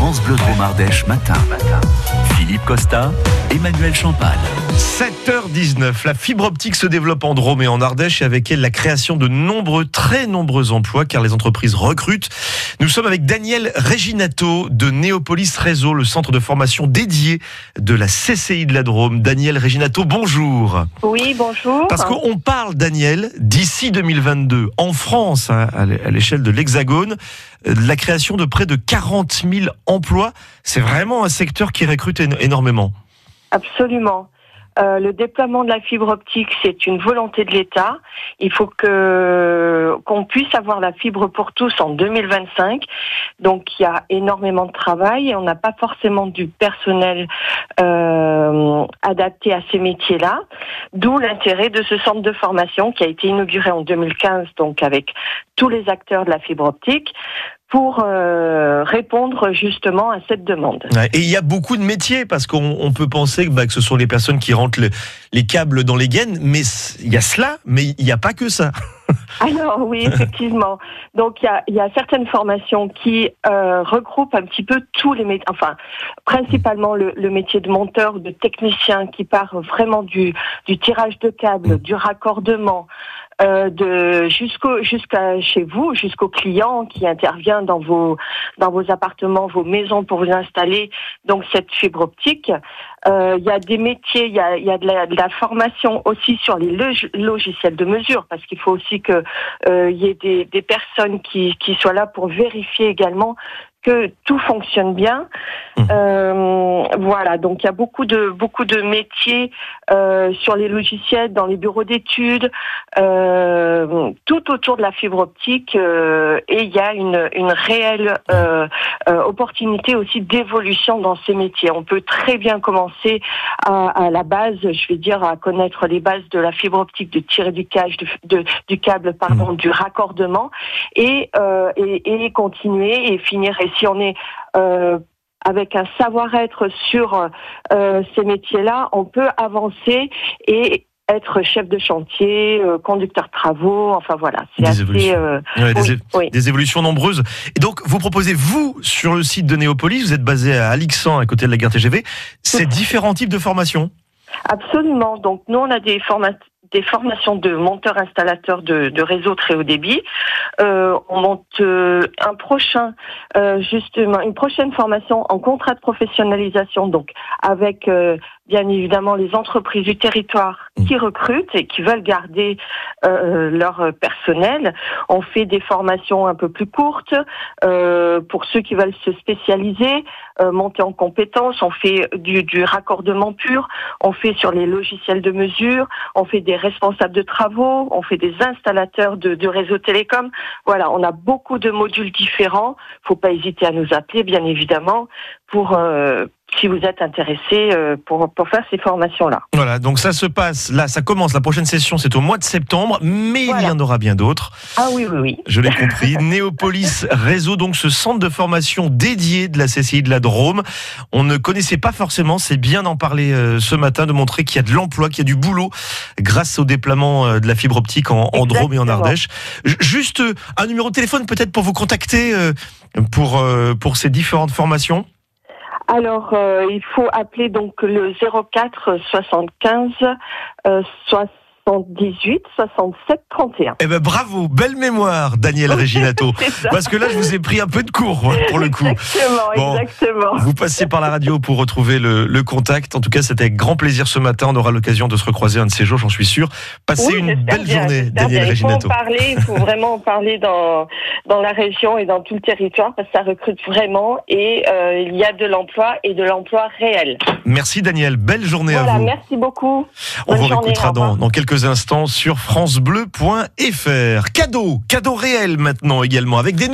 France Bleu Drôme Ardèche matin. Philippe Costa, Emmanuel Champagne. 7h19, la fibre optique se développe en Drôme et en Ardèche et avec elle la création de nombreux, très nombreux emplois car les entreprises recrutent. Nous sommes avec Daniel Reginato de Néopolis Réseau, le centre de formation dédié de la CCI de la Drôme. Daniel Reginato, bonjour. Oui, bonjour. Parce qu'on parle, Daniel, d'ici 2022, en France, hein, à l'échelle de l'Hexagone, euh, de la création de près de 40 000 emplois. C'est vraiment un secteur qui recrute énormément. Absolument. Euh, le déploiement de la fibre optique, c'est une volonté de l'État. Il faut que qu'on puisse avoir la fibre pour tous en 2025. Donc il y a énormément de travail et on n'a pas forcément du personnel euh, adapté à ces métiers-là. D'où l'intérêt de ce centre de formation qui a été inauguré en 2015, donc avec tous les acteurs de la fibre optique pour euh, répondre justement à cette demande. et il y a beaucoup de métiers parce qu'on peut penser que, bah, que, ce sont les personnes qui rentrent les câbles dans les gaines, mais il y a cela, mais il n'y a pas que ça. Alors oui, effectivement. Donc il y a, y a, certaines formations qui euh, regroupent un petit peu tous les métiers, enfin principalement le, le, métier de monteur, de technicien qui part vraiment du, du tirage de câbles, du raccordement, euh, de jusqu'à chez vous, jusqu'au client qui intervient dans vos dans vos appartements, vos maisons pour vous installer donc cette fibre optique. Euh, il y a des métiers, il y a, y a de, la, formation aussi sur les logiciels de mesure parce qu'il faut aussi que euh, y ait des, personnes qui soient là pour vérifier également que tout fonctionne bien. Mmh. Euh, voilà, donc il y a beaucoup de beaucoup de métiers euh, sur les logiciels, dans les bureaux d'études, euh, tout autour de la fibre optique, euh, et il y a une, une réelle euh, euh, opportunité aussi d'évolution dans ces métiers. On peut très bien commencer à, à, la base, je vais dire, à connaître les bases de la fibre optique, de tirer du, cage, de, du câble, pardon, mmh. du raccordement, et, et, et continuer et finir si on est euh, avec un savoir-être sur euh, ces métiers-là, on peut avancer et être chef de chantier, euh, conducteur de travaux, enfin voilà, c'est assez évolutions. des, des, évolutions nombreuses. Et donc vous proposez vous sur le site de Néopolis, vous êtes basé à Alixan à côté de la gare TGV, ces différents types de formations? Absolument. Donc nous on a des formations des formations de monteurs installateurs de, de réseau très haut débit. Euh, on monte euh, un prochain, euh, justement, une prochaine formation en contrat de professionnalisation, donc avec euh, bien évidemment les entreprises du territoire mmh. qui recrutent et qui veulent garder euh, leur personnel. On fait des formations un peu plus courtes euh, pour ceux qui veulent se spécialiser, euh, monter en compétences. On fait du, du, raccordement pur, on fait sur les logiciels de mesure, on fait des responsables de travaux, on fait des installateurs de, de réseaux télécom. Voilà, on a beaucoup de modules différents. Faut pas hésiter à nous appeler, bien évidemment, pour euh, si vous êtes intéressé euh, pour, pour faire ces formations-là. Voilà, donc ça se passe, là, ça commence, la prochaine session, c'est au mois de septembre, mais il y en aura bien d'autres. Ah oui, oui, oui. Je l'ai compris. Néopolis Réseau, donc ce centre de formation dédié de la CCI de la Drôme. On ne connaissait pas forcément, c'est bien d'en parler euh, ce matin, de montrer qu'il y a de l'emploi, qu'il y a du boulot grâce au déploiement euh, de la fibre optique en, en Drôme et en Ardèche. Juste un numéro de téléphone peut-être pour vous contacter pour, pour ces différentes formations? Alors, euh, il faut appeler donc le 04 75 euh, 78 67 31. Eh ben bravo, belle mémoire, Daniel Reginato. Parce que là, je vous ai pris un peu de cours pour le coup. Exactement, exactement. Vous passez par la radio pour retrouver le, le contact. En tout cas, c'était avec grand plaisir ce matin. On aura l'occasion de se recroiser un de ces jours, j'en suis sûr. Passez une belle bien, journée, Daniel bien. Reginato. Il faut en parler, il faut vraiment en parler dans, dans la région et dans tout le territoire parce que ça recrute vraiment et euh, il y a de l'emploi et de l'emploi réel. Merci Daniel, belle journée voilà, à vous. Merci beaucoup. On Bonne vous réécoutera dans, dans quelques instants sur francebleu.fr. Cadeau, cadeau réel maintenant également avec des